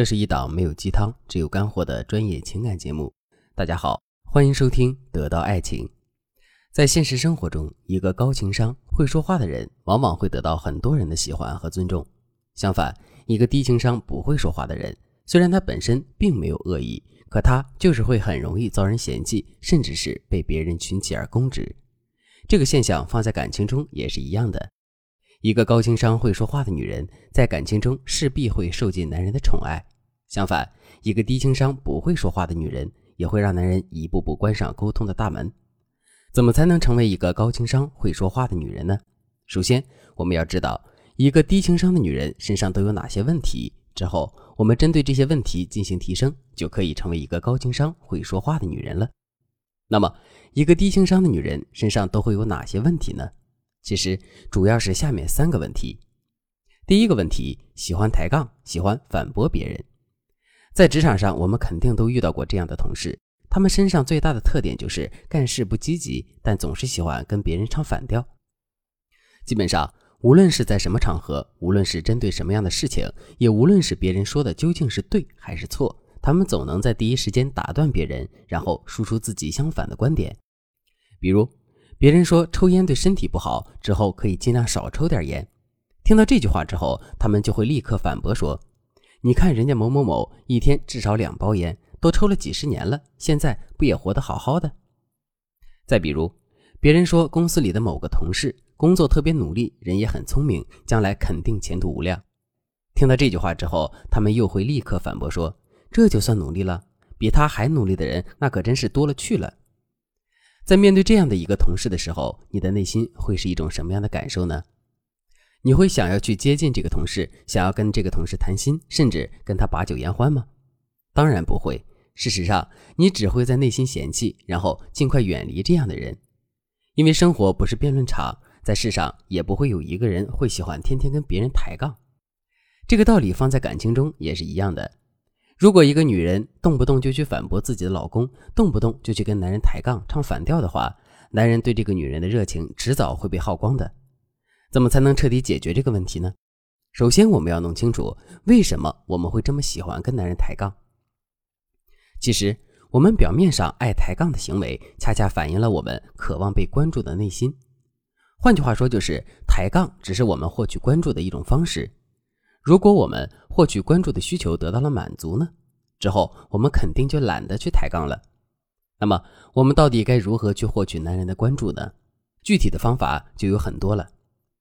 这是一档没有鸡汤，只有干货的专业情感节目。大家好，欢迎收听《得到爱情》。在现实生活中，一个高情商、会说话的人，往往会得到很多人的喜欢和尊重。相反，一个低情商、不会说话的人，虽然他本身并没有恶意，可他就是会很容易遭人嫌弃，甚至是被别人群起而攻之。这个现象放在感情中也是一样的。一个高情商、会说话的女人，在感情中势必会受尽男人的宠爱。相反，一个低情商、不会说话的女人，也会让男人一步步关上沟通的大门。怎么才能成为一个高情商、会说话的女人呢？首先，我们要知道一个低情商的女人身上都有哪些问题。之后，我们针对这些问题进行提升，就可以成为一个高情商、会说话的女人了。那么，一个低情商的女人身上都会有哪些问题呢？其实主要是下面三个问题。第一个问题，喜欢抬杠，喜欢反驳别人。在职场上，我们肯定都遇到过这样的同事，他们身上最大的特点就是干事不积极，但总是喜欢跟别人唱反调。基本上，无论是在什么场合，无论是针对什么样的事情，也无论是别人说的究竟是对还是错。他们总能在第一时间打断别人，然后输出自己相反的观点。比如，别人说抽烟对身体不好，之后可以尽量少抽点烟。听到这句话之后，他们就会立刻反驳说：“你看人家某某某一天至少两包烟，都抽了几十年了，现在不也活得好好的？”再比如，别人说公司里的某个同事工作特别努力，人也很聪明，将来肯定前途无量。听到这句话之后，他们又会立刻反驳说。这就算努力了，比他还努力的人，那可真是多了去了。在面对这样的一个同事的时候，你的内心会是一种什么样的感受呢？你会想要去接近这个同事，想要跟这个同事谈心，甚至跟他把酒言欢吗？当然不会。事实上，你只会在内心嫌弃，然后尽快远离这样的人。因为生活不是辩论场，在世上也不会有一个人会喜欢天天跟别人抬杠。这个道理放在感情中也是一样的。如果一个女人动不动就去反驳自己的老公，动不动就去跟男人抬杠、唱反调的话，男人对这个女人的热情迟早会被耗光的。怎么才能彻底解决这个问题呢？首先，我们要弄清楚为什么我们会这么喜欢跟男人抬杠。其实，我们表面上爱抬杠的行为，恰恰反映了我们渴望被关注的内心。换句话说，就是抬杠只是我们获取关注的一种方式。如果我们获取关注的需求得到了满足呢？之后我们肯定就懒得去抬杠了。那么我们到底该如何去获取男人的关注呢？具体的方法就有很多了。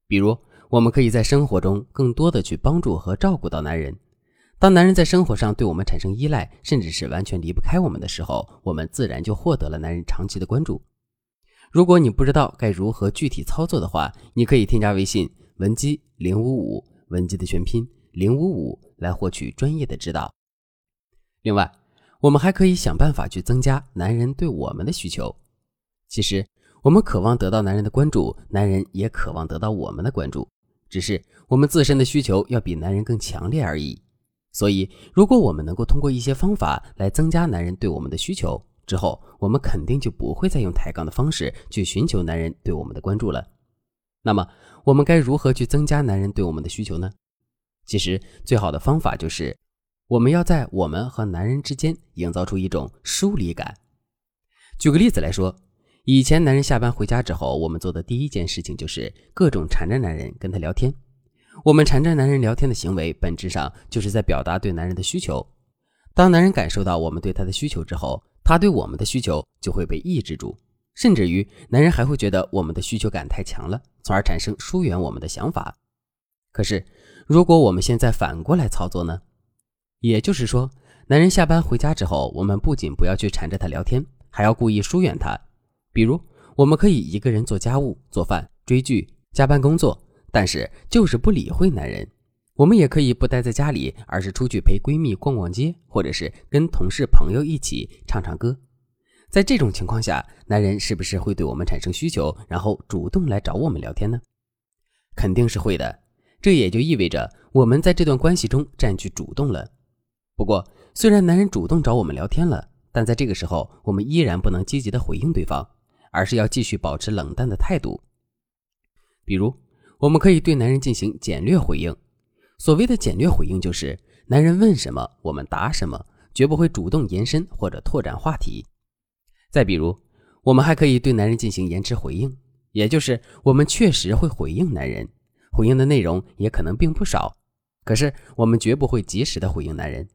比如，我们可以在生活中更多的去帮助和照顾到男人。当男人在生活上对我们产生依赖，甚至是完全离不开我们的时候，我们自然就获得了男人长期的关注。如果你不知道该如何具体操作的话，你可以添加微信文姬零五五。文姬的全拼零五五来获取专业的指导。另外，我们还可以想办法去增加男人对我们的需求。其实，我们渴望得到男人的关注，男人也渴望得到我们的关注，只是我们自身的需求要比男人更强烈而已。所以，如果我们能够通过一些方法来增加男人对我们的需求之后，我们肯定就不会再用抬杠的方式去寻求男人对我们的关注了。那么，我们该如何去增加男人对我们的需求呢？其实，最好的方法就是，我们要在我们和男人之间营造出一种疏离感。举个例子来说，以前男人下班回家之后，我们做的第一件事情就是各种缠着男人跟他聊天。我们缠着男人聊天的行为，本质上就是在表达对男人的需求。当男人感受到我们对他的需求之后，他对我们的需求就会被抑制住。甚至于，男人还会觉得我们的需求感太强了，从而产生疏远我们的想法。可是，如果我们现在反过来操作呢？也就是说，男人下班回家之后，我们不仅不要去缠着他聊天，还要故意疏远他。比如，我们可以一个人做家务、做饭、追剧、加班工作，但是就是不理会男人。我们也可以不待在家里，而是出去陪闺蜜逛逛街，或者是跟同事朋友一起唱唱歌。在这种情况下，男人是不是会对我们产生需求，然后主动来找我们聊天呢？肯定是会的。这也就意味着我们在这段关系中占据主动了。不过，虽然男人主动找我们聊天了，但在这个时候，我们依然不能积极的回应对方，而是要继续保持冷淡的态度。比如，我们可以对男人进行简略回应。所谓的简略回应，就是男人问什么我们答什么，绝不会主动延伸或者拓展话题。再比如，我们还可以对男人进行延迟回应，也就是我们确实会回应男人，回应的内容也可能并不少。可是我们绝不会及时的回应男人，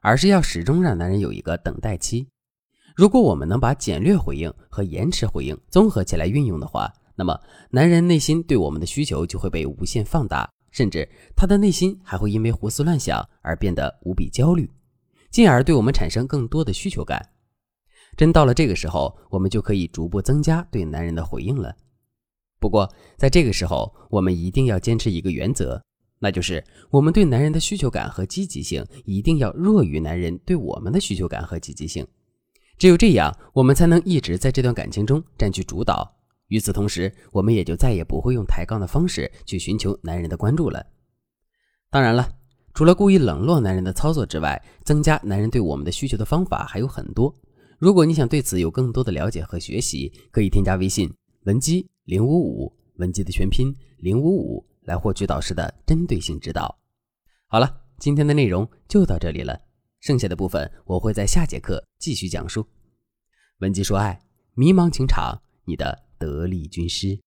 而是要始终让男人有一个等待期。如果我们能把简略回应和延迟回应综合起来运用的话，那么男人内心对我们的需求就会被无限放大，甚至他的内心还会因为胡思乱想而变得无比焦虑，进而对我们产生更多的需求感。真到了这个时候，我们就可以逐步增加对男人的回应了。不过在这个时候，我们一定要坚持一个原则，那就是我们对男人的需求感和积极性一定要弱于男人对我们的需求感和积极性。只有这样，我们才能一直在这段感情中占据主导。与此同时，我们也就再也不会用抬杠的方式去寻求男人的关注了。当然了，除了故意冷落男人的操作之外，增加男人对我们的需求的方法还有很多。如果你想对此有更多的了解和学习，可以添加微信文姬零五五，文姬的全拼零五五，来获取导师的针对性指导。好了，今天的内容就到这里了。剩下的部分我会在下节课继续讲述。文姬说爱，迷茫情场，你的得力军师。